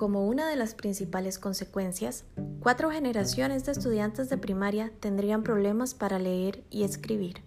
Como una de las principales consecuencias, cuatro generaciones de estudiantes de primaria tendrían problemas para leer y escribir.